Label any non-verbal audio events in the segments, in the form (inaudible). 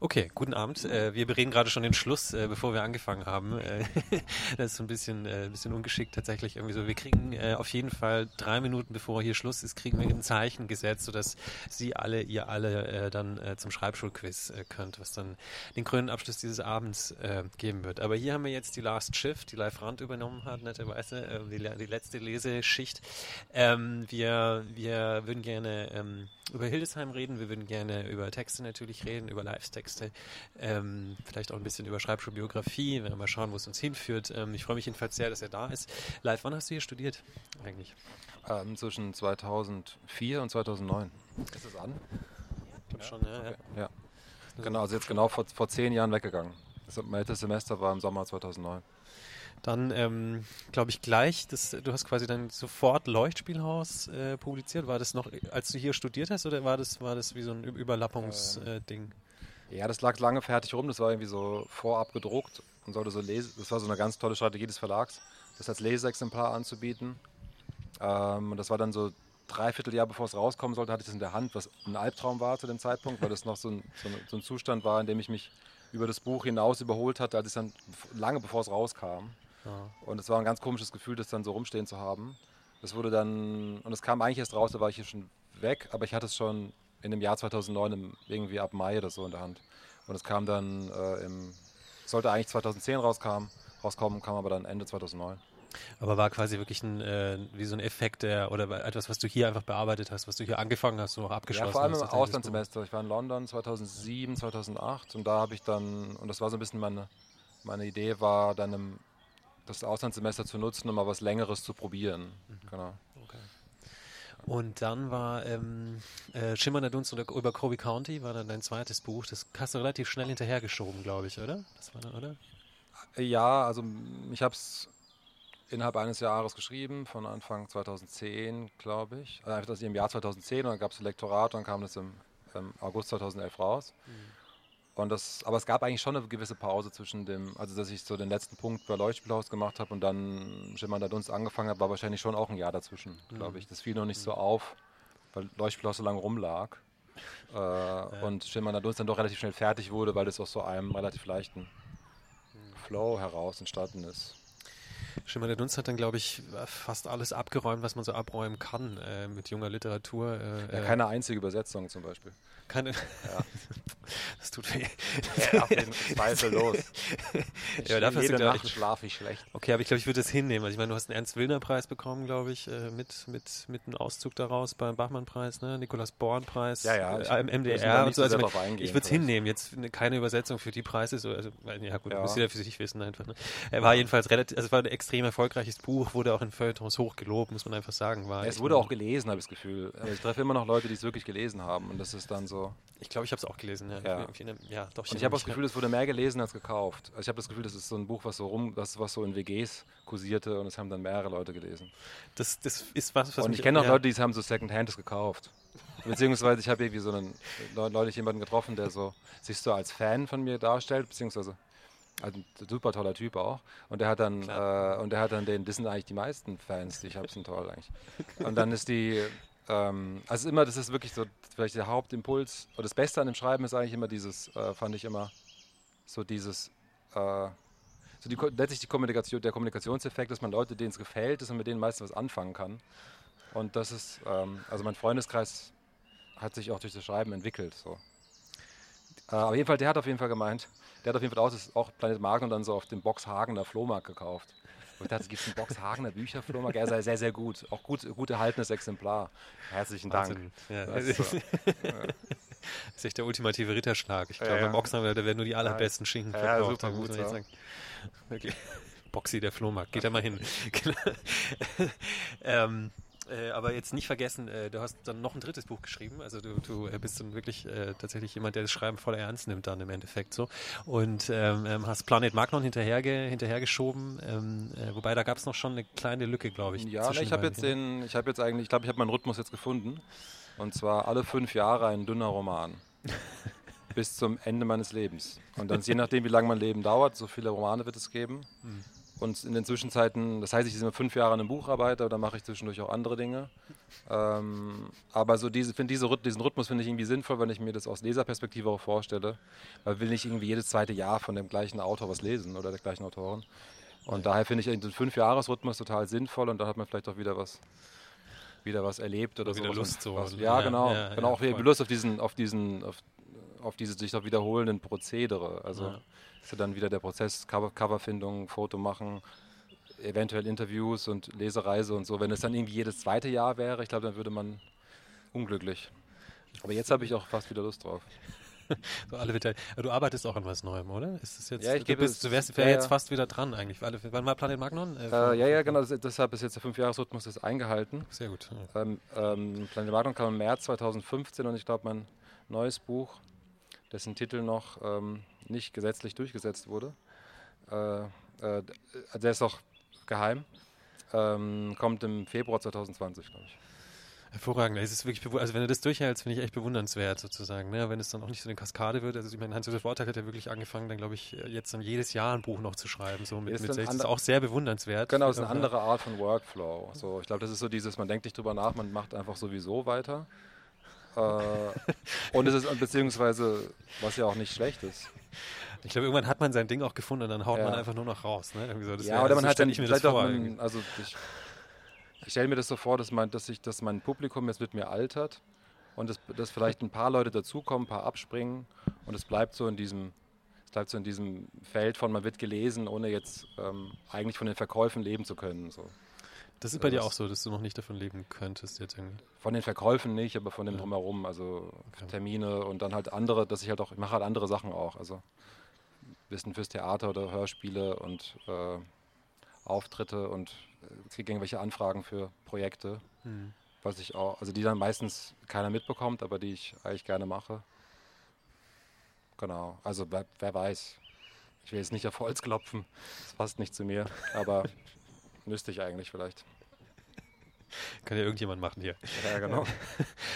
Okay, guten Abend. Äh, wir bereden gerade schon den Schluss, äh, bevor wir angefangen haben. Äh, (laughs) das ist so ein bisschen, äh, ein bisschen ungeschickt tatsächlich irgendwie so. Wir kriegen äh, auf jeden Fall drei Minuten, bevor hier Schluss ist, kriegen wir ein Zeichen gesetzt, sodass Sie alle, ihr alle äh, dann zum Schreibschulquiz könnt, was dann den grünen Abschluss dieses Abends geben wird. Aber hier haben wir jetzt die Last Shift, die Live Rand übernommen hat, netterweise, die, die letzte Leseschicht. Ähm, wir, wir würden gerne ähm, über Hildesheim reden, wir würden gerne über Texte natürlich reden, über Live-Texte, ähm, vielleicht auch ein bisschen über Schreibschulbiografie, wir mal schauen, wo es uns hinführt. Ähm, ich freue mich jedenfalls sehr, dass er da ist. Live, wann hast du hier studiert eigentlich? Ähm, zwischen 2004 und 2009. Ist es an? Ich glaube ja. schon, ja. Okay. ja. Genau, also jetzt genau vor, vor zehn Jahren weggegangen. Das älteste Semester war im Sommer 2009. Dann glaube ich gleich, das, du hast quasi dann sofort Leuchtspielhaus äh, publiziert. War das noch, als du hier studiert hast, oder war das, war das wie so ein Überlappungsding? Äh, ja, das lag lange fertig rum. Das war irgendwie so vorab gedruckt und sollte so lesen. Das war so eine ganz tolle Strategie des Verlags, das als Leseexemplar anzubieten. Ähm, und das war dann so dreiviertel Jahr bevor es rauskommen sollte, hatte ich das in der Hand, was ein Albtraum war zu dem Zeitpunkt, weil das noch so ein, so, ein, so ein Zustand war, in dem ich mich über das Buch hinaus überholt hatte, als es dann lange bevor es rauskam. Ja. Und es war ein ganz komisches Gefühl, das dann so rumstehen zu haben. Das wurde dann, und es kam eigentlich erst raus, da war ich hier schon weg, aber ich hatte es schon in dem Jahr 2009, irgendwie ab Mai oder so in der Hand. Und es kam dann äh, im, sollte eigentlich 2010 rauskam, rauskommen, kam aber dann Ende 2009. Aber war quasi wirklich ein, äh, wie so ein Effekt der, oder etwas, was du hier einfach bearbeitet hast, was du hier angefangen hast und auch abgeschlossen hast? Ja, vor allem hast, im Auslandssemester. Ich war in London 2007, 2008 und da habe ich dann, und das war so ein bisschen meine, meine Idee, war dann im das Auslandssemester zu nutzen, um mal was Längeres zu probieren. Mhm. Genau. Okay. Und dann war ähm, äh, Schimmernder Dunst über Kobe County, war dann dein zweites Buch. Das hast du relativ schnell hinterhergeschoben, glaube ich, oder? Das war dann, oder? Ja, also ich habe es innerhalb eines Jahres geschrieben, von Anfang 2010, glaube ich. Also im Jahr 2010 und dann gab es Lektorat und dann kam das im, im August 2011 raus. Mhm. Und das, aber es gab eigentlich schon eine gewisse Pause zwischen dem, also dass ich so den letzten Punkt bei Leuchtspielhaus gemacht habe und dann Schimmernder Dunst angefangen habe, war wahrscheinlich schon auch ein Jahr dazwischen, mhm. glaube ich. Das fiel noch nicht mhm. so auf, weil Leuchtspielhaus so lange rumlag. (laughs) Äh, ja. Und Schimmernder Dunst dann doch relativ schnell fertig wurde, weil das aus so einem relativ leichten mhm. Flow heraus entstanden ist. Schimmer der Dunst hat dann, glaube ich, fast alles abgeräumt, was man so abräumen kann äh, mit junger Literatur. Äh, ja, keine einzige Übersetzung zum Beispiel. Keine. Ja. (laughs) das tut weh. Ja, zweifellos. (laughs) ja, dafür jede Nacht schlafe ich schlecht. Okay, aber ich glaube, ich würde das hinnehmen. Also ich meine, du hast einen Ernst-Willner-Preis bekommen, glaube ich, äh, mit, mit, mit einem Auszug daraus beim Bachmann-Preis, ne? Nikolaus Born-Preis, ja, ja, äh, MDR und so. Also ich, ich würde es hinnehmen. Jetzt keine Übersetzung für die Preise. So, also, ja gut, ja. muss jeder für sich wissen einfach. Ne? Er war jedenfalls relativ, also es war ein extrem erfolgreiches Buch, wurde auch in Feuilletons hoch gelobt, muss man einfach sagen. War ja, es wurde auch gelesen, habe ich das Gefühl. Also ich treffe immer noch Leute, die es wirklich gelesen haben und das ist dann so. Ich glaube, ich habe es auch gelesen. Ja, ja. ja doch. Ich, ich habe das Gefühl, es wurde mehr gelesen als gekauft. Also ich habe das Gefühl, das ist so ein Buch, was so rum, das was so in WGs kursierte und es haben dann mehrere Leute gelesen. Das, das ist was, was Und ich kenne auch. Leute, die haben so Secondhand gekauft. Beziehungsweise ich habe irgendwie so einen neulich jemanden getroffen, der so sich so als Fan von mir darstellt, beziehungsweise also ein super toller Typ auch. Und der hat dann, äh, und der hat dann den, das sind eigentlich die meisten Fans, die ich habe, sind toll eigentlich. Und dann ist die, ähm, also immer, das ist wirklich so vielleicht der Hauptimpuls. Und das Beste an dem Schreiben ist eigentlich immer dieses, äh, fand ich immer, so dieses, äh, so die, letztlich die Kommunikation, der Kommunikationseffekt, dass man Leute, denen es gefällt, dass man mit denen meistens was anfangen kann. Und das ist, ähm, also mein Freundeskreis hat sich auch durch das Schreiben entwickelt. So. Äh, auf jeden Fall, der hat auf jeden Fall gemeint, der hat auf jeden Fall auch, das, auch Planet Magen und dann so auf dem Boxhagener Flohmarkt gekauft. Und ich dachte, es gibt einen Box Hagener Bücherflohmarkt. Er sei sehr, sehr gut. Auch gut, gut erhaltenes Exemplar. Herzlichen Dank. Ja. Das, ist so. (laughs) das ist echt der ultimative Ritterschlag. Ich glaube, ja, ja. beim Ochsenhammer, da werden nur die allerbesten Schinken verkauft. Ja, super gut. Ja. Okay. Boxy, der Flohmarkt. Geht da mal hin. (laughs) (laughs) ähm, äh, aber jetzt nicht vergessen, äh, du hast dann noch ein drittes Buch geschrieben. Also du, du äh, bist dann wirklich äh, tatsächlich jemand, der das Schreiben voll ernst nimmt dann im Endeffekt so. Und ähm, ähm hast Planet Magnon hinterherge hinterhergeschoben. Ähm, äh, wobei da gab es noch schon eine kleine Lücke, glaube ich. Ja, ich habe jetzt den, ich habe jetzt eigentlich, ich glaube, ich habe meinen Rhythmus jetzt gefunden. Und zwar alle fünf Jahre ein dünner Roman. (laughs) bis zum Ende meines Lebens. Und dann je nachdem, wie lange mein Leben dauert, so viele Romane wird es geben. Mhm Und in den Zwischenzeiten, das heißt, ich bin fünf Jahre an einem Buch arbeite, dann mache ich zwischendurch auch andere Dinge. Ähm, aber so diese, find diese, diesen Rhythmus finde ich irgendwie sinnvoll, wenn ich mir das aus Leserperspektive auch vorstelle. Weil will nicht irgendwie jedes zweite Jahr von dem gleichen Autor was lesen oder der gleichen Autorin. Und daher finde ich den Fünf-Jahres-Rhythmus total sinnvoll und dann hat man vielleicht auch wieder was wieder was erlebt oder, oder wieder so. Lust so. Was, ja, ja, genau. Ja, genau, ja, auch wieder Lust auf diesen, auf diesen, auf, auf diese sich doch wiederholenden Prozedere. Also. Ist ja dann wieder der Prozess Cover, Coverfindung, Foto machen, eventuell Interviews und Lesereise und so. Wenn es dann irgendwie jedes zweite Jahr wäre, ich glaube, dann würde man unglücklich. Aber jetzt habe ich auch fast wieder Lust drauf. (laughs) so alle du arbeitest auch an was Neuem, oder? Ist das jetzt, ja, ich du, bist, du wärst ja, jetzt fast wieder dran eigentlich. Alle, wann war Planet Magnon? Äh, äh, ja, ja, genau. Das, deshalb ist jetzt der Fünfjahresrhythmus eingehalten. Sehr gut. Ja. Ähm, ähm, Planet Magnon kam im März 2015 und ich glaube, mein neues Buch, dessen Titel noch ähm, nicht gesetzlich durchgesetzt wurde, äh, äh, der ist auch geheim, ähm, kommt im Februar 2020, glaube ich. Hervorragend. Es ist wirklich, also wenn du das durchhältst, finde ich echt bewundernswert sozusagen. Ne? Wenn es dann auch nicht so eine Kaskade wird. Also ich meine, Hans-Josef Wortag hat ja wirklich angefangen, dann glaube ich, jetzt dann jedes Jahr ein Buch noch zu schreiben. So mit, ist mit 60. Das ist auch sehr bewundernswert. Genau, es ist eine andere Art von Workflow. So, ich glaube, das ist so dieses, man denkt nicht drüber nach, man macht einfach sowieso weiter. äh, (laughs) und es ist beziehungsweise, was ja auch nicht schlecht ist. Ich glaube, irgendwann hat man sein Ding auch gefunden und dann haut ja. man einfach nur noch raus. Ne? So, ja, oder man hat dann vielleicht auch, man, also ich, ich stelle mir das so vor, dass, mein, dass, ich, dass mein Publikum jetzt mit mir altert und dass, dass vielleicht ein paar Leute dazukommen, ein paar abspringen und es bleibt so in diesem, es bleibt so in diesem Feld von man wird gelesen, ohne jetzt ähm, eigentlich von den Verkäufen leben zu können. So. Das ist bei dir auch so, dass du noch nicht davon leben könntest jetzt irgendwie? Von den Verkäufen nicht, aber von dem ja. Drumherum, also okay. Termine und dann halt andere, dass ich halt auch, ich mache halt andere Sachen auch, also Wissen fürs Theater oder Hörspiele und äh, Auftritte und äh, kriege irgendwelche Anfragen für Projekte, mhm. was ich auch, also die dann meistens keiner mitbekommt, aber die ich eigentlich gerne mache. Genau, also wer, wer weiß. Ich will jetzt nicht auf Holz klopfen, das passt nicht zu mir, aber (laughs) müsste ich eigentlich vielleicht. (laughs) Kann ja irgendjemand machen hier. Ja, genau.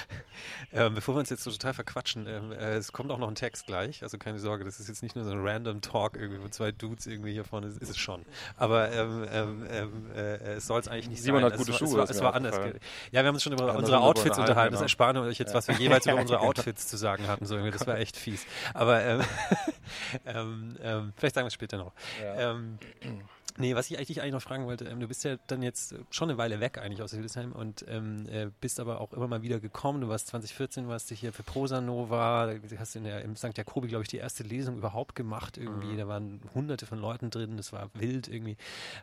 (laughs) ähm, bevor wir uns jetzt so total verquatschen, ähm, äh, es kommt auch noch ein Text gleich, also keine Sorge, das ist jetzt nicht nur so ein random Talk irgendwie mit zwei Dudes irgendwie hier vorne, ist es schon. Aber ähm, ähm, ähm äh, es soll es eigentlich nicht Simon sein. hat gute es, Schuhe. Es war, es war anders. Ja, wir haben uns schon über unsere Outfits unterhalten. Genau. Das ersparen wir euch jetzt, was wir jeweils über (laughs) unsere Outfits zu sagen hatten. So irgendwie. Das war echt fies. Aber ähm, vielleicht sagen wir es später noch. Ja. Nee, was ich eigentlich, eigentlich noch fragen wollte, ähm, du bist ja dann jetzt schon eine Weile weg eigentlich aus Hildesheim und ähm, äh, bist aber auch immer mal wieder gekommen. Du warst 2014, warst du hier für Prosa Nova, du hast in der, im St. Jakobi, glaube ich, die erste Lesung überhaupt gemacht irgendwie. Mhm. Da waren hunderte von Leuten drin, das war wild irgendwie.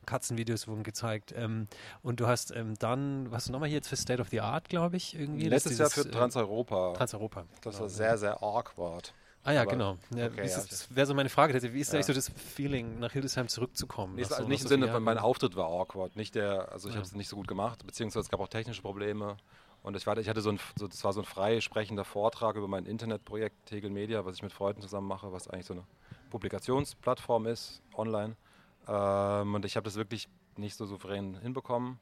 Katzenvideos wurden gezeigt. Ähm, und du hast ähm, dann, was du nochmal hier jetzt für State of the Art, glaube ich, irgendwie? Letztes dieses, Jahr für Transeuropa. Äh, Transeuropa. Das genau. war sehr, sehr awkward. Ah ja, Aber, genau. Ja, okay, das wäre so meine Frage. Wie ist ja. eigentlich so das Feeling, nach Hildesheim zurückzukommen? Nee, also nicht im Sinne, mein Auftritt war awkward. Nicht der, also ich ja. habe es nicht so gut gemacht, beziehungsweise es gab auch technische Probleme. Und ich, war, ich hatte so ein, so, das war so ein frei sprechender Vortrag über mein Internetprojekt Tegel Media, was ich mit Freunden zusammen mache, was eigentlich so eine Publikationsplattform ist, online. Ähm, und ich habe das wirklich nicht so souverän hinbekommen.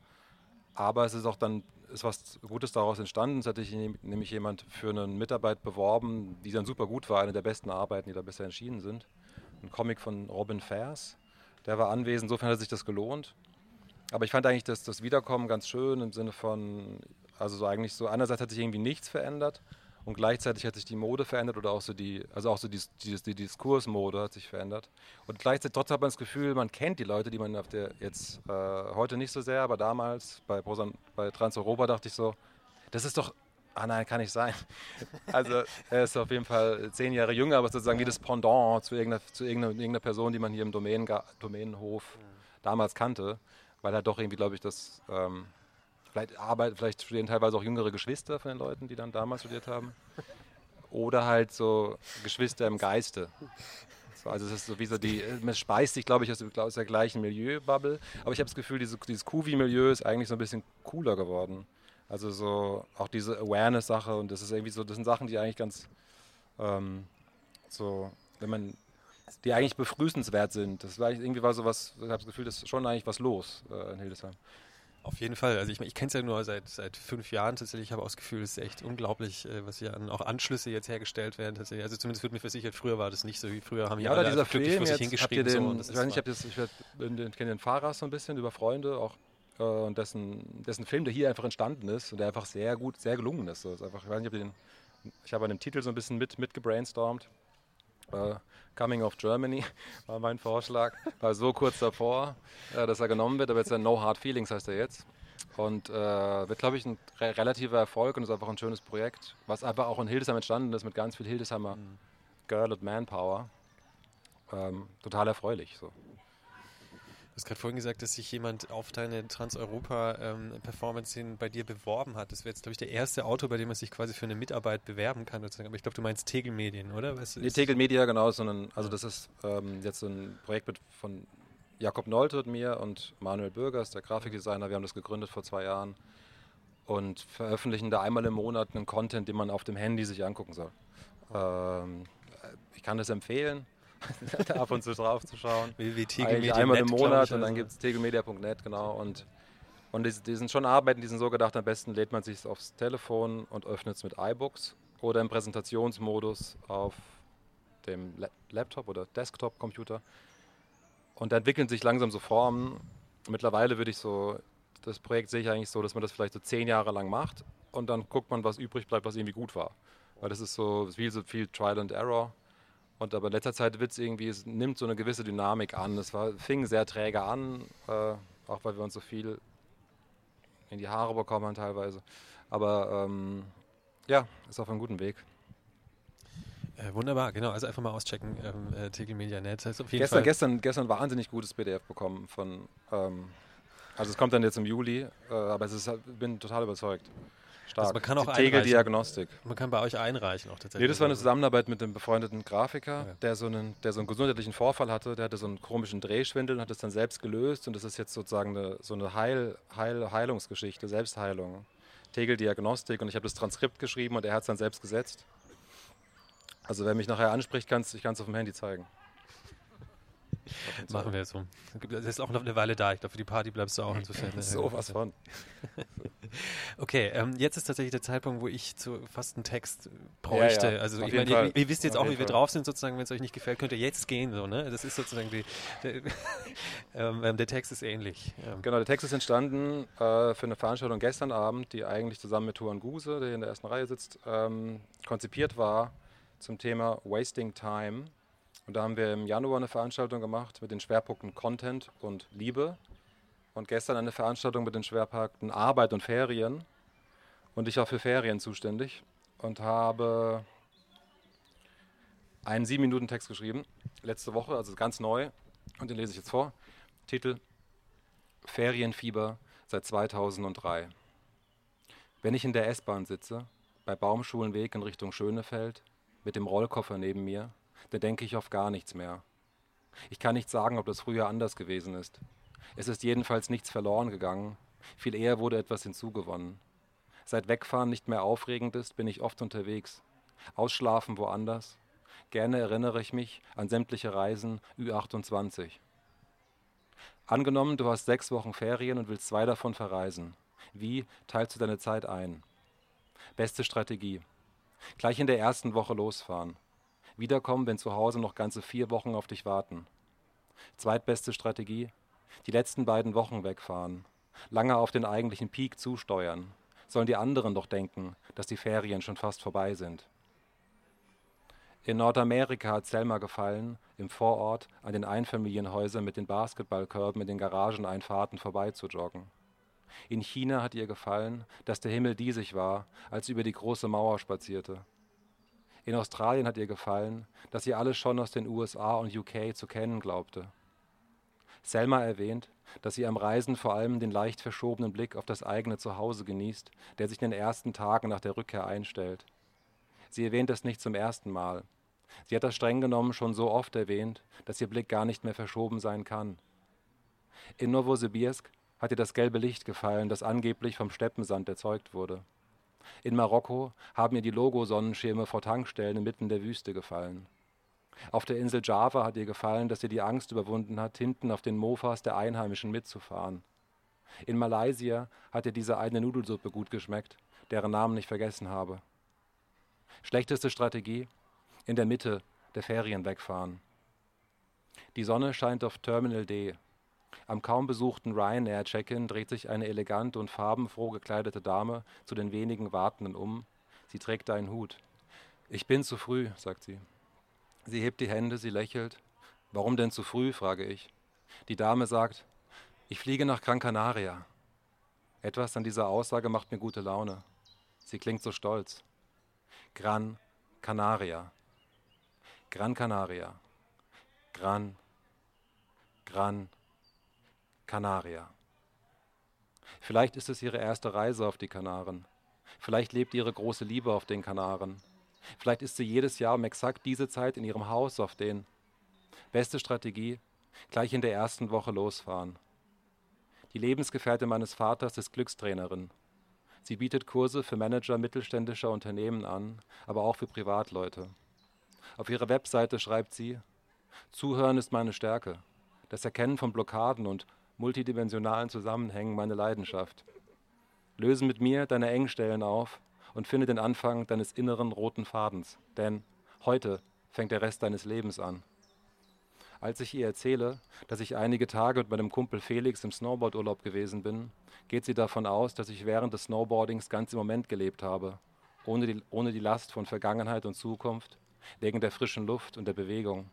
Aber es ist auch dann ist was Gutes daraus entstanden. Es hatte ich nämlich jemand für eine Mitarbeit beworben, die dann super gut war, eine der besten Arbeiten, die da bisher entschieden sind. Ein Comic von Robin Fairs. Der war anwesend, insofern hat sich das gelohnt. Aber ich fand eigentlich das, das Wiederkommen ganz schön im Sinne von, also so eigentlich so, einerseits hat sich irgendwie nichts verändert und gleichzeitig hat sich die Mode verändert oder auch so die, also auch so die, die, die Diskursmode hat sich verändert. Und gleichzeitig trotzdem hat man das Gefühl, man kennt die Leute, die man auf der jetzt äh, heute nicht so sehr, aber damals bei, bei Transeuropa dachte ich so, das ist doch Ah nein, kann nicht sein. (laughs) Also er ist auf jeden Fall zehn Jahre jünger, aber sozusagen wie das Pendant zu irgendeiner, zu irgendeiner, irgendeiner Person, die man hier im Domänen, Domänenhof damals kannte, weil er doch irgendwie, glaube ich, das ähm, Vielleicht, Arbeit, vielleicht studieren teilweise auch jüngere Geschwister von den Leuten, die dann damals studiert haben. Oder halt so Geschwister im Geiste. So, also es ist so wie so die, man speist sich, glaube ich, aus, aus der gleichen Milieu-Bubble. Aber ich habe das Gefühl, diese, dieses Kuvi-Milieu ist eigentlich so ein bisschen cooler geworden. Also so auch diese Awareness-Sache und das ist irgendwie so, das sind Sachen, die eigentlich ganz ähm, so, wenn man die eigentlich befrüßenswert sind. Das war irgendwie war so was, ich habe das Gefühl, das ist schon eigentlich was los äh, in Hildesheim. Auf jeden Fall. Also ich, ich kenne es ja nur seit, seit fünf Jahren tatsächlich. Ich habe auch das Gefühl, es ist echt unglaublich, äh, was hier an auch Anschlüsse jetzt hergestellt werden. Tatsächlich. Also zumindest wird mir versichert, früher war das nicht so wie früher. Haben ja, oder dieser Film jetzt, hingeschrieben. Den, so, ich weiß nicht, ich, ich, ich kenne den Fahrer so ein bisschen über Freunde auch äh, und dessen, dessen Film, der hier einfach entstanden ist und der einfach sehr gut, sehr gelungen ist. Ist einfach, ich weiß nicht, ob den, ich habe an dem Titel so ein bisschen mit, mit Uh, Coming of Germany (laughs) war mein Vorschlag. War so kurz davor, uh, dass er genommen wird, aber jetzt No Hard Feelings heißt er jetzt. Und uh, wird, glaube ich, ein re relativer Erfolg und ist einfach ein schönes Projekt, was einfach auch in Hildesheim entstanden ist mit ganz viel Hildesheimer mhm. Girl und Manpower. Ähm, total erfreulich. So. Du hast gerade vorhin gesagt, dass sich jemand auf deine Trans-Europa-Performance ähm, bei dir beworben hat. Das wäre jetzt, glaube ich, der erste Autor, bei dem man sich quasi für eine Mitarbeit bewerben kann. Aber ich glaube, du meinst Tegel Medien, oder? Was nee, Tegel Media, genau. Sondern, also das ist ähm, jetzt so ein Projekt mit, von Jakob Nolte und mir und Manuel Bürgers, der Grafikdesigner. Wir haben das gegründet vor zwei Jahren und veröffentlichen da einmal im Monat einen Content, den man auf dem Handy sich angucken soll. Ähm, ich kann das empfehlen (laughs) ab und zu drauf zu schauen. Einmal im Monat und dann gibt es tegelmedia.net, genau. Und, und die, die, sind schon Arbeiten, die sind so gedacht, am besten lädt man sich aufs Telefon und öffnet es mit iBooks oder im Präsentationsmodus auf dem Laptop oder Desktop-Computer. Und da entwickeln sich langsam so Formen. Mittlerweile würde ich so, das Projekt sehe ich eigentlich so, dass man das vielleicht so zehn Jahre lang macht und dann guckt man, was übrig bleibt, was irgendwie gut war. Weil das ist so viel, so viel Trial and Error. Und aber in letzter Zeit wird es irgendwie, es nimmt so eine gewisse Dynamik an. Es war, fing sehr träge an, äh, auch weil wir uns so viel in die Haare bekommen haben teilweise. Aber ähm, ja, ist auf einem guten Weg. Äh, wunderbar, genau. Also einfach mal auschecken, ähm, äh, Tegelmedia.net. Das gestern, gestern, gestern wahnsinnig gutes PDF bekommen von, ähm, also es kommt dann jetzt im Juli, äh, aber es ist, bin total überzeugt. Stark. Also man kann auch Tegeldiagnostik. Man kann bei euch einreichen auch tatsächlich. Nee, das war eine Zusammenarbeit mit einem befreundeten Grafiker, ja. der, so einen, der so einen gesundheitlichen Vorfall hatte. Der hatte so einen komischen Drehschwindel und hat das dann selbst gelöst. Und das ist jetzt sozusagen eine, so eine Heil, Heil, Heilungsgeschichte, Selbstheilung. Tegeldiagnostik. Und ich habe das Transkript geschrieben und er hat es dann selbst gesetzt. Also wer mich nachher anspricht, kann's, ich kann es auf dem Handy zeigen. Machen wir so. Das ist auch noch eine Weile da. Ich glaube, für die Party bleibst du auch (laughs) insofern. so was von. (laughs) okay, ähm, jetzt ist tatsächlich der Zeitpunkt, wo ich zu fast einen Text bräuchte. Ja, ja. Also Auf ich meine, ihr, ihr, wisst jetzt Auf auch, wie wir drauf sind, sozusagen, wenn es euch nicht gefällt, könnt ihr jetzt gehen. So, ne? Das ist sozusagen die, der, (laughs) ähm, ähm, der Text ist ähnlich. Ähm. Genau, der Text ist entstanden äh, für eine Veranstaltung gestern Abend, die eigentlich zusammen mit Tuan Guse, der hier in der ersten Reihe sitzt, ähm, konzipiert war zum Thema Wasting Time und da haben wir im Januar eine Veranstaltung gemacht mit den Schwerpunkten Content und Liebe. Und gestern eine Veranstaltung mit den Schwerpunkten Arbeit und Ferien. Und ich war für Ferien zuständig und habe einen sieben Minuten Text geschrieben, letzte Woche, also ganz neu. Und den lese ich jetzt vor. Titel Ferienfieber seit 2003. Wenn ich in der S-Bahn sitze, bei Baumschulenweg in Richtung Schönefeld, mit dem Rollkoffer neben mir, da denke ich auf gar nichts mehr. Ich kann nicht sagen, ob das früher anders gewesen ist. Es ist jedenfalls nichts verloren gegangen, viel eher wurde etwas hinzugewonnen. Seit Wegfahren nicht mehr aufregend ist, bin ich oft unterwegs. Ausschlafen woanders. Gerne erinnere ich mich an sämtliche Reisen Ü28. Angenommen, du hast sechs Wochen Ferien und willst zwei davon verreisen. Wie teilst du deine Zeit ein? Beste Strategie. Gleich in der ersten Woche losfahren. Wiederkommen, wenn zu Hause noch ganze vier Wochen auf dich warten. Zweitbeste Strategie: die letzten beiden Wochen wegfahren. Lange auf den eigentlichen Peak zusteuern. Sollen die anderen doch denken, dass die Ferien schon fast vorbei sind. In Nordamerika hat Selma gefallen, im Vorort an den Einfamilienhäusern mit den Basketballkörben in den Garageneinfahrten vorbeizujoggen. In China hat ihr gefallen, dass der Himmel diesig war, als sie über die große Mauer spazierte. In Australien hat ihr gefallen, dass sie alles schon aus den USA und UK zu kennen glaubte. Selma erwähnt, dass sie am Reisen vor allem den leicht verschobenen Blick auf das eigene Zuhause genießt, der sich in den ersten Tagen nach der Rückkehr einstellt. Sie erwähnt das nicht zum ersten Mal. Sie hat das streng genommen schon so oft erwähnt, dass ihr Blick gar nicht mehr verschoben sein kann. In Novosibirsk hat ihr das gelbe Licht gefallen, das angeblich vom Steppensand erzeugt wurde. In Marokko haben ihr die Logo-Sonnenschirme vor Tankstellen inmitten der Wüste gefallen. Auf der Insel Java hat ihr gefallen, dass sie die Angst überwunden hat, hinten auf den Mofas der Einheimischen mitzufahren. In Malaysia hat ihr diese eine Nudelsuppe gut geschmeckt, deren Namen ich vergessen habe. Schlechteste Strategie? In der Mitte der Ferien wegfahren. Die Sonne scheint auf Terminal D. Am kaum besuchten Ryanair-Check-In dreht sich eine elegant und farbenfroh gekleidete Dame zu den wenigen Wartenden um. Sie trägt einen Hut. Ich bin zu früh, sagt sie. Sie hebt die Hände, sie lächelt. Warum denn zu früh, frage ich. Die Dame sagt, ich fliege nach Gran Canaria. Etwas an dieser Aussage macht mir gute Laune. Sie klingt so stolz. Gran Canaria. Gran Canaria. Gran, Gran Canaria. Vielleicht ist es ihre erste Reise auf die Kanaren. Vielleicht lebt ihre große Liebe auf den Kanaren. Vielleicht ist sie jedes Jahr um exakt diese Zeit in ihrem Haus auf den. Beste Strategie, gleich in der ersten Woche losfahren. Die Lebensgefährtin meines Vaters ist Glückstrainerin. Sie bietet Kurse für Manager mittelständischer Unternehmen an, aber auch für Privatleute. Auf ihrer Webseite schreibt sie, Zuhören ist meine Stärke, das Erkennen von Blockaden und multidimensionalen Zusammenhängen meine Leidenschaft. Löse mit mir deine Engstellen auf und finde den Anfang deines inneren roten Fadens, denn heute fängt der Rest deines Lebens an. Als ich ihr erzähle, dass ich einige Tage mit meinem Kumpel Felix im Snowboardurlaub gewesen bin, geht sie davon aus, dass ich während des Snowboardings ganz im Moment gelebt habe, ohne die, ohne die Last von Vergangenheit und Zukunft, wegen der frischen Luft und der Bewegung.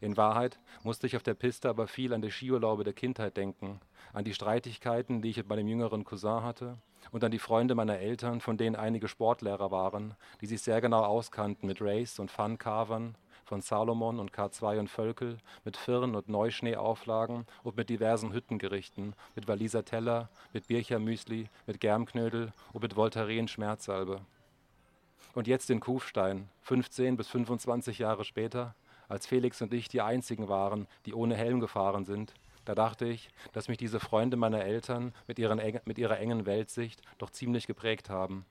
In Wahrheit musste ich auf der Piste aber viel an die Skiurlaube der Kindheit denken, an die Streitigkeiten, die ich mit meinem jüngeren Cousin hatte, und an die Freunde meiner Eltern, von denen einige Sportlehrer waren, die sich sehr genau auskannten mit Race und Fun-Carvern, von Salomon und K2 und Völkel, mit Firn- und Neuschneeauflagen und mit diversen Hüttengerichten, mit Waliser Teller, mit Birchermüsli, mit Germknödel und mit Voltaren Schmerzsalbe. Und jetzt in Kufstein, 15 bis 25 Jahre später, als Felix und ich die einzigen waren, die ohne Helm gefahren sind, da dachte ich, dass mich diese Freunde meiner Eltern mit, ihren, mit ihrer engen Weltsicht doch ziemlich geprägt haben.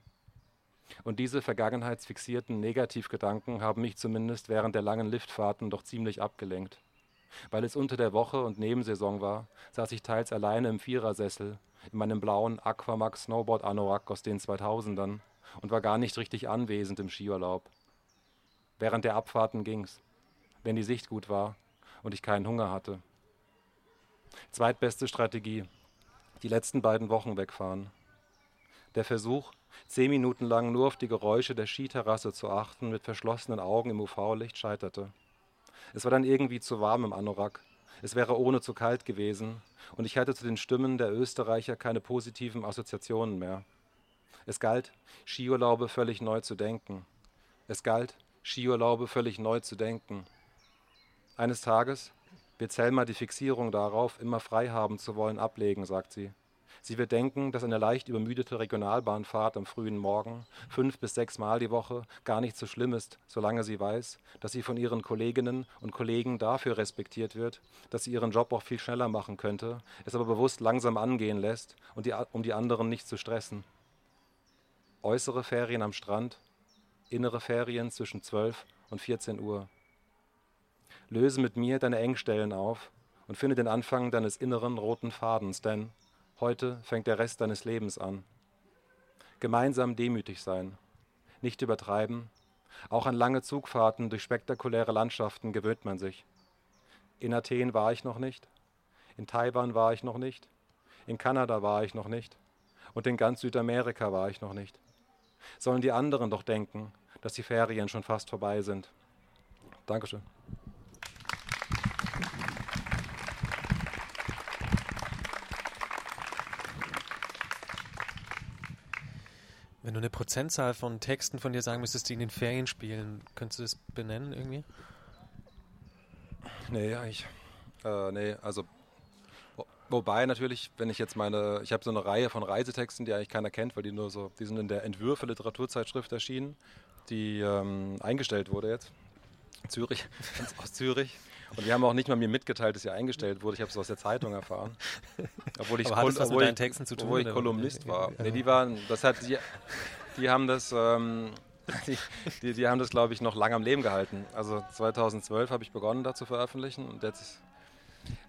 Und diese vergangenheitsfixierten Negativgedanken haben mich zumindest während der langen Liftfahrten doch ziemlich abgelenkt. Weil es unter der Woche und Nebensaison war, saß ich teils alleine im Vierersessel, in meinem blauen Aquamax Snowboard Anorak aus den 2000ern und war gar nicht richtig anwesend im Skiurlaub. Während der Abfahrten ging's, wenn die Sicht gut war und ich keinen Hunger hatte. Zweitbeste Strategie, die letzten beiden Wochen wegfahren. Der Versuch, zehn Minuten lang nur auf die Geräusche der Skiterrasse zu achten, mit verschlossenen Augen im UV-Licht scheiterte. Es war dann irgendwie zu warm im Anorak. Es wäre ohne zu kalt gewesen und ich hatte zu den Stimmen der Österreicher keine positiven Assoziationen mehr. Es galt, Skiurlaube völlig neu zu denken. Es galt, Skiurlaube völlig neu zu denken. Eines Tages wird Selma die Fixierung darauf, immer frei haben zu wollen, ablegen, sagt sie. Sie wird denken, dass eine leicht übermüdete Regionalbahnfahrt am frühen Morgen, fünf bis sechs Mal die Woche, gar nicht so schlimm ist, solange sie weiß, dass sie von ihren Kolleginnen und Kollegen dafür respektiert wird, dass sie ihren Job auch viel schneller machen könnte, es aber bewusst langsam angehen lässt, und die, um die anderen nicht zu stressen. Äußere Ferien am Strand, innere Ferien zwischen 12 und 14 Uhr. Löse mit mir deine Engstellen auf und finde den Anfang deines inneren roten Fadens, denn Heute fängt der Rest deines Lebens an. Gemeinsam demütig sein, nicht übertreiben. Auch an lange Zugfahrten durch spektakuläre Landschaften gewöhnt man sich. In Athen war ich noch nicht, in Taiwan war ich noch nicht, in Kanada war ich noch nicht und in ganz Südamerika war ich noch nicht. Sollen die anderen doch denken, dass die Ferien schon fast vorbei sind. Dankeschön. Wenn du eine Prozentzahl von Texten von dir sagen müsstest, die in den Ferien spielen, könntest du das benennen irgendwie? Nee, eigentlich. Äh, nee, also. Wobei natürlich, wenn ich jetzt meine, ich habe so eine Reihe von Reisetexten, die eigentlich keiner kennt, weil die nur so, die sind in der Entwürfe Literaturzeitschrift erschienen, die ähm, eingestellt wurde jetzt. Zürich, (laughs) aus Zürich. Und die haben auch nicht mal mir mitgeteilt, dass sie eingestellt wurde. Ich habe es aus der Zeitung erfahren. Obwohl ich, das obwohl, mit Texten zu tun, obwohl ich Kolumnist war. Nee, die waren, das hat, die, die haben das, ähm, (laughs) die, die, die, haben das, glaube ich, noch lange am Leben gehalten. Also 2012 habe ich begonnen, da zu veröffentlichen und jetzt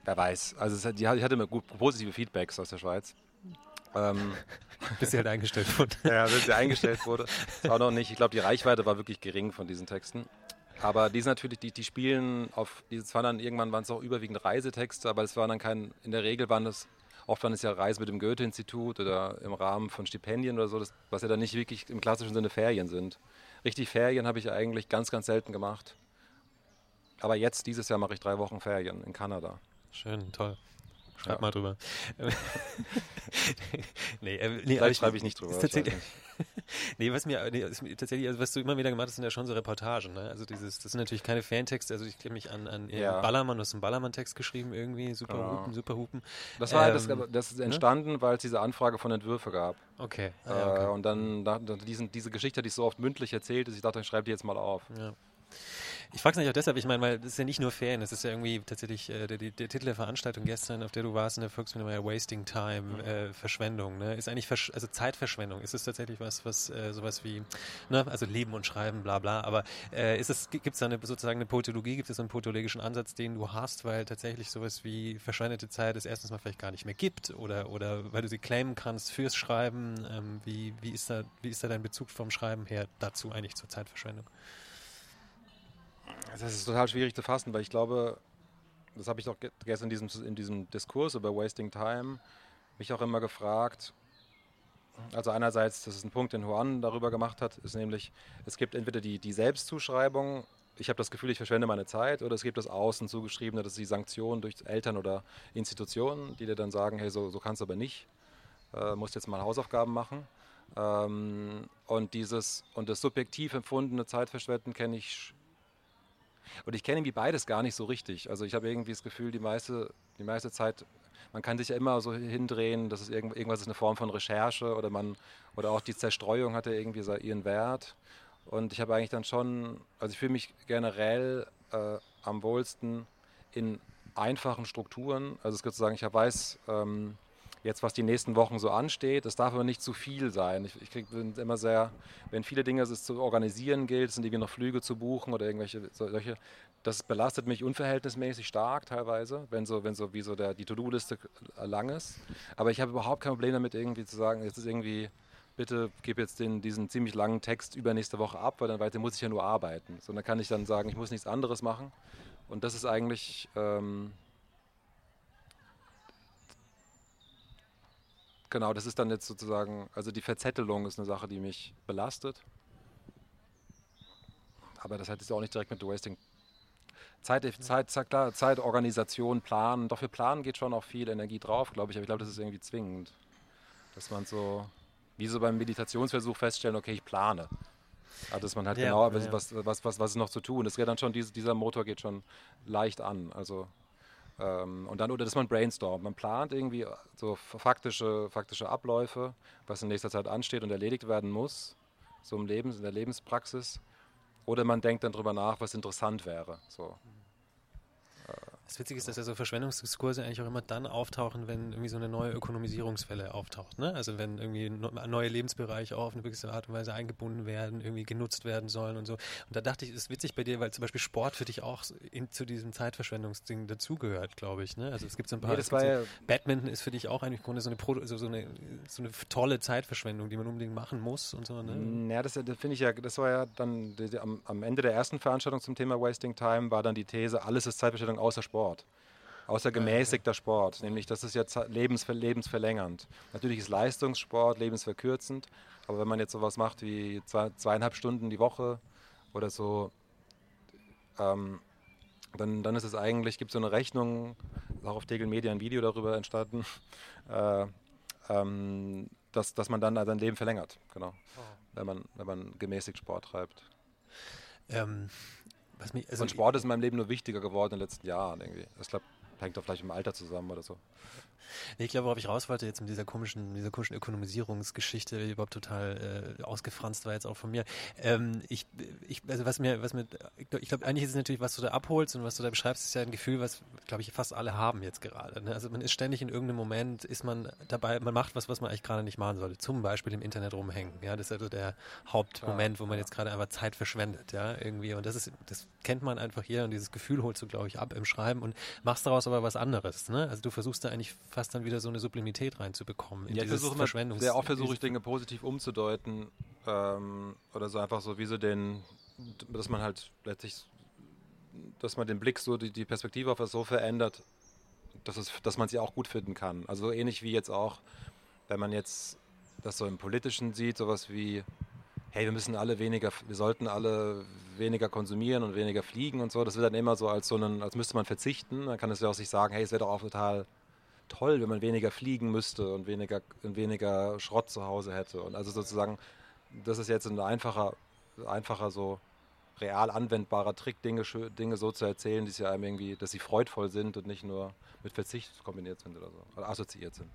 Wer weiß. Also es, die, ich hatte immer gut, positive Feedbacks aus der Schweiz. Ähm, (laughs) bis sie halt eingestellt (laughs) wurde. ja, bis sie eingestellt wurde. Das war noch nicht. Ich glaube, die Reichweite war wirklich gering von diesen Texten. Aber die sind natürlich, die, die spielen auf, die waren dann irgendwann waren es auch überwiegend Reisetexte, aber es waren dann kein, in der Regel waren es, oft waren es ja Reisen mit dem Goethe-Institut oder im Rahmen von Stipendien oder so, das, was ja dann nicht wirklich im klassischen Sinne Ferien sind. Richtig Ferien habe ich eigentlich ganz, ganz selten gemacht. Aber jetzt, dieses Jahr, mache ich drei Wochen Ferien in Kanada. Schön, toll. Schreib ja. mal drüber. (laughs) nee, äh, nee Vielleicht schreibe ich nicht drüber. Tatsächlich, (laughs) nee, was mir nee, tatsächlich, also was du immer wieder gemacht hast, sind ja schon so Reportagen. Ne? Also dieses, das sind natürlich keine Fantexte. Also ich kenne mich an, an ja. Ballermann, du hast einen Ballermann-Text geschrieben irgendwie, super genau. Hupen, super Hupen. Das war ähm, das, das ist ne? entstanden, ne? weil es diese Anfrage von Entwürfe gab. Okay. Ah, ja, okay. Äh, und dann, dann diesen, diese Geschichte, die ich so oft mündlich erzählt ist, ich dachte, ich schreibe die jetzt mal auf. Ja. Ich frage es nicht auch deshalb, ich meine, weil es ist ja nicht nur Fan, es ist ja irgendwie tatsächlich äh, der, der, Titel der Veranstaltung gestern, auf der du warst in der Volksbühne, war ja Wasting Time, mhm. äh, Verschwendung. Ne? Ist eigentlich Versch also Zeitverschwendung. Ist es tatsächlich was, was äh, sowas wie, ne? also Leben und Schreiben, bla bla, aber äh, ist es, gibt es da eine, sozusagen eine Politologie, gibt es einen politologischen Ansatz, den du hast, weil tatsächlich sowas wie verschwendete Zeit es erstens mal vielleicht gar nicht mehr gibt oder, oder weil du sie claimen kannst fürs Schreiben. Ähm, wie, wie, ist da, wie ist da dein Bezug vom Schreiben her dazu eigentlich zur Zeitverschwendung? Das ist total schwierig zu fassen, weil ich glaube, das habe ich doch gestern in diesem, in diesem Diskurs über Wasting Time mich auch immer gefragt. Also einerseits, das ist ein Punkt, den Juan darüber gemacht hat, ist nämlich, es gibt entweder die, die Selbstzuschreibung, ich habe das Gefühl, ich verschwende meine Zeit, oder es gibt das Außen zugeschriebene, das ist die Sanktion durch Eltern oder Institutionen, die dir dann sagen, hey, so, so kannst du aber nicht, äh, musst jetzt mal Hausaufgaben machen. Ähm, und dieses und das subjektiv empfundene Zeitverschwenden kenne ich und ich kenne irgendwie beides gar nicht so richtig. Also ich habe irgendwie das Gefühl, die meiste, die meiste Zeit, man kann sich ja immer so hindrehen, dass es irgend, irgendwas ist eine Form von Recherche oder man oder auch die Zerstreuung hat ja irgendwie ihren Wert. Und ich habe eigentlich dann schon, also ich fühle mich generell äh, am wohlsten in einfachen Strukturen. Also es gibt zu sagen, ich weiß, ähm, jetzt, was die nächsten Wochen so ansteht. Es darf aber nicht zu viel sein. Ich, ich krieg, bin immer sehr, wenn viele Dinge es zu organisieren gilt, sind irgendwie noch Flüge zu buchen oder irgendwelche solche, das belastet mich unverhältnismäßig stark teilweise, wenn so, wenn so wie so der, die To-Do-Liste lang ist. Aber ich habe überhaupt kein Problem damit, irgendwie zu sagen, jetzt ist irgendwie, bitte gib jetzt den, diesen ziemlich langen Text übernächste Woche ab, weil dann weiter muss ich ja nur arbeiten. So, dann kann ich dann sagen, ich muss nichts anderes machen. Und das ist eigentlich, ähm, Genau, das ist dann jetzt sozusagen, also die Verzettelung ist eine Sache, die mich belastet. Aber das hat jetzt auch nicht direkt mit Wasting. Zeit, Zeit, Zeit, klar, Zeit, Organisation, Planen. Doch für Planen geht schon auch viel Energie drauf, glaube ich. Aber ich glaube, das ist irgendwie zwingend. Dass man so, wie so beim Meditationsversuch feststellen, okay, ich plane. Also dass man halt ja, genau, ja. was, was, was, was ist noch zu tun. Das geht dann schon, dieser Motor geht schon leicht an. Also ähm, und dann, oder dass man brainstormt. Man plant irgendwie so faktische, faktische Abläufe, was in nächster Zeit ansteht und erledigt werden muss, so im Lebens, in der Lebenspraxis. Oder man denkt dann drüber nach, was interessant wäre. So. Das Witzige ist, dass ja so Verschwendungsdiskurse eigentlich auch immer dann auftauchen, wenn irgendwie so eine neue Ökonomisierungswelle auftaucht. Ne? Also wenn irgendwie neue Lebensbereiche auch auf eine gewisse Art und Weise eingebunden werden, irgendwie genutzt werden sollen und so. Und da dachte ich, es ist witzig bei dir, weil zum Beispiel Sport für dich auch in, zu diesem Zeitverschwendungsding dazugehört, glaube ich. Ne? Also es gibt so ein paar. Nee, so, ja Badminton ist für dich auch eigentlich im Grunde so eine, Pro, so, so, eine, so eine tolle Zeitverschwendung, die man unbedingt machen muss und so. Ne? Ja, das, das finde ich ja, das war ja dann die, die, am, am Ende der ersten Veranstaltung zum Thema Wasting Time war dann die These, alles ist Zeitverschwendung außer Sport. Sport. Außer gemäßigter Sport, nämlich das ist jetzt lebensver lebensverlängernd. Natürlich ist Leistungssport lebensverkürzend, aber wenn man jetzt sowas macht wie zwei, zweieinhalb Stunden die Woche oder so, ähm, dann, dann ist es eigentlich, gibt es so eine Rechnung, auch auf Tegel Media ein Video darüber entstanden, (laughs) äh, ähm, dass, dass man dann sein Leben verlängert, genau, oh. wenn, man, wenn man gemäßigt Sport treibt. Ähm, mich, also Und Sport ist in meinem Leben nur wichtiger geworden in den letzten Jahren irgendwie. Ich glaube, hängt doch vielleicht im Alter zusammen oder so. Nee, ich glaube, worauf ich raus wollte jetzt mit dieser komischen, dieser komischen Ökonomisierungsgeschichte, die überhaupt total äh, ausgefranst war jetzt auch von mir. Ähm, ich, ich, also was mir, was mir, ich glaube, eigentlich ist es natürlich, was du da abholst und was du da beschreibst, ist ja ein Gefühl, was, glaube ich, fast alle haben jetzt gerade. Ne? Also man ist ständig in irgendeinem Moment, ist man dabei, man macht was, was man eigentlich gerade nicht machen sollte. Zum Beispiel im Internet rumhängen. Ja, das ist also der Hauptmoment, wo man jetzt gerade einfach Zeit verschwendet, ja, irgendwie. Und das ist, das kennt man einfach hier und dieses Gefühl holst du, glaube ich, ab im Schreiben und machst daraus aber was anderes. Ne? Also du versuchst da eigentlich fast dann wieder so eine Sublimität reinzubekommen in Ja, dieses Verschwendungs... sehr oft versuche ich Dinge positiv umzudeuten ähm, oder so einfach so wie so den, dass man halt letztlich, dass man den Blick so, die, die Perspektive auf was so verändert, dass, es, dass man sie auch gut finden kann. Also ähnlich wie jetzt auch, wenn man jetzt das so im Politischen sieht, sowas wie, hey, wir müssen alle weniger, wir sollten alle weniger konsumieren und weniger fliegen und so. Das wird dann immer so als so einen, als müsste man verzichten. Man kann es ja auch sich sagen, hey, es wäre doch auch total toll, wenn man weniger fliegen müsste und weniger, weniger Schrott zu Hause hätte. Und also sozusagen, das ist jetzt ein einfacher, einfacher so real anwendbarer Trick, Dinge, Dinge so zu erzählen, die sie einem irgendwie, dass sie freudvoll sind und nicht nur mit Verzicht kombiniert sind oder so, oder assoziiert sind.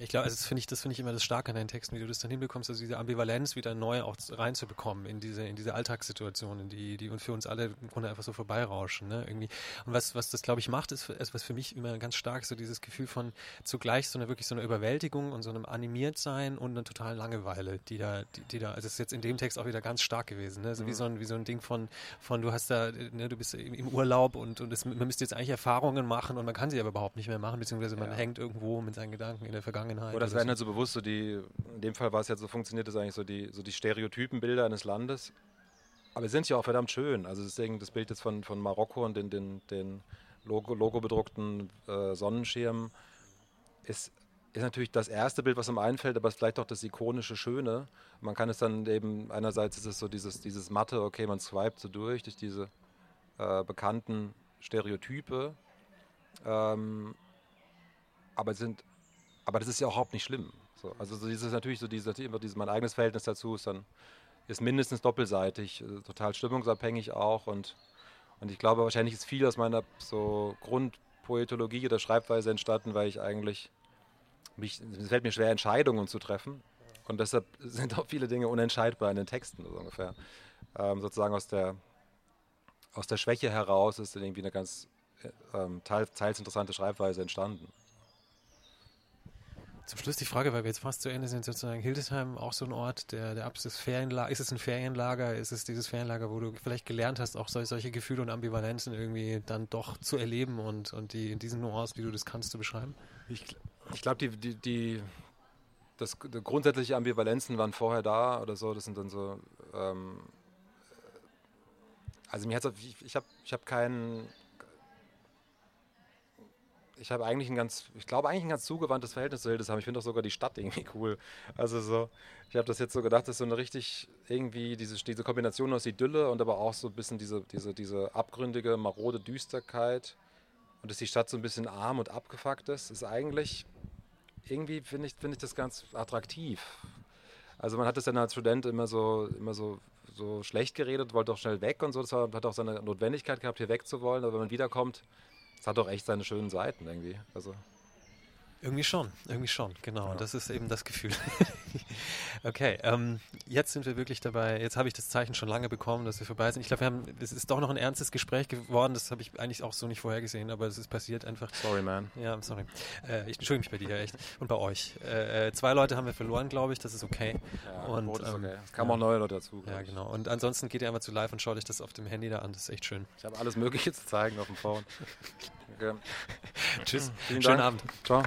Ich glaube, also das finde ich, das finde ich immer das Starke an deinen Texten, wie du das dann hinbekommst, also diese Ambivalenz wieder neu auch reinzubekommen in diese, in diese Alltagssituationen, die, die für uns alle im Grunde einfach so vorbeirauschen, ne, irgendwie. Und was, was das, glaube ich, macht, ist, ist was für mich immer ganz stark so dieses Gefühl von zugleich so eine wirklich so eine Überwältigung und so einem Animiertsein und einer totalen Langeweile, die da, die, die da, also das ist jetzt in dem Text auch wieder ganz stark gewesen, ne, so wie so ein, wie so ein Ding von, von du hast da, ne, du bist im im Urlaub und, und es, man müsste jetzt eigentlich Erfahrungen machen und man kann sie aber überhaupt nicht mehr machen, beziehungsweise man Ja. hängt irgendwo mit seinen Gedanken in der Vergangenheit. Oder es werden halt so bewusst so die, in dem Fall war es jetzt so, funktioniert das eigentlich so die, so die Stereotypenbilder eines Landes. Aber sie sind ja auch verdammt schön. Also deswegen das Bild jetzt von, von Marokko und den, den, den Logo, Logo bedruckten äh, Sonnenschirm ist, ist natürlich das erste Bild, was einem einfällt, aber es ist vielleicht auch das ikonische Schöne. Man kann es dann eben, einerseits ist es so dieses, dieses Matte, okay, man swipet so durch, durch diese äh, bekannten Stereotype. Ähm, aber sind aber das ist ja auch überhaupt nicht schlimm. So, also so dieses natürlich so dieses, immer dieses mein eigenes Verhältnis dazu ist dann ist mindestens doppelseitig, äh, total stimmungsabhängig auch und und ich glaube wahrscheinlich ist viel aus meiner so Grundpoetologie oder Schreibweise entstanden, weil ich eigentlich mich es fällt mir schwer Entscheidungen zu treffen und deshalb (laughs) sind auch viele Dinge unentscheidbar in den Texten so ungefähr. Ähm, sozusagen aus der aus der Schwäche heraus ist dann irgendwie eine ganz äh, ähm, teils, teils interessante Schreibweise entstanden. Zum Schluss die Frage, weil wir jetzt fast zu Ende sind, sozusagen Hildesheim auch so ein Ort, der, der des Ferienlager, ist es ein Ferienlager, ist es dieses Ferienlager, wo du vielleicht gelernt hast, auch sol solche Gefühle und Ambivalenzen irgendwie dann doch zu erleben und, und die in diesen Nuancen, wie du das kannst, zu beschreiben? Ich, ich glaube, die, die, die, das, die grundsätzliche Ambivalenzen waren vorher da oder so. Das sind dann so. Ähm, also mir hat's, ich, ich habe ich hab keinen. Ich habe eigentlich ein ganz, ich glaube eigentlich ein ganz zugewandtes Verhältnis zu Hildesheim. Ich finde auch sogar die Stadt irgendwie cool. Also so, ich habe das jetzt so gedacht, das ist so eine richtig irgendwie diese, diese Kombination aus Idylle und aber auch so ein bisschen diese, diese, diese abgründige, marode Düsterkeit und dass die Stadt so ein bisschen arm und abgefuckt ist, ist eigentlich irgendwie finde ich, finde ich das ganz attraktiv. Also man hat es dann als Student immer so, immer so, so schlecht geredet, wollte auch schnell weg und so. Das hat auch seine Notwendigkeit gehabt, hier wegzuwollen. Aber wenn man wiederkommt, es hat doch echt seine schönen Seiten irgendwie. Also Irgendwie schon, irgendwie schon, genau. Das ist eben das Gefühl. (laughs) okay, ähm, jetzt sind wir wirklich dabei. Jetzt habe ich das Zeichen schon lange bekommen, dass wir vorbei sind. Ich glaube, wir haben, es ist doch noch ein ernstes Gespräch geworden. Das habe ich eigentlich auch so nicht vorhergesehen, aber es ist passiert einfach. sorry, man. Ja, sorry. Äh, ich entschuldige mich bei dir, echt. Und bei euch. Äh, äh, zwei Leute haben wir verloren, glaube ich. Das ist okay. Ja, Und, ist ähm, okay. Es kamen auch neue Leute dazu. Ja, genau. Und ansonsten geht ihr einmal zu live und schaut euch das auf dem Handy da an. Das ist echt schön. Ich habe alles Mögliche zu zeigen auf dem Phone. (laughs) Danke. (laughs) Tschüss. Vielen Schönen Dank. Abend. Ciao.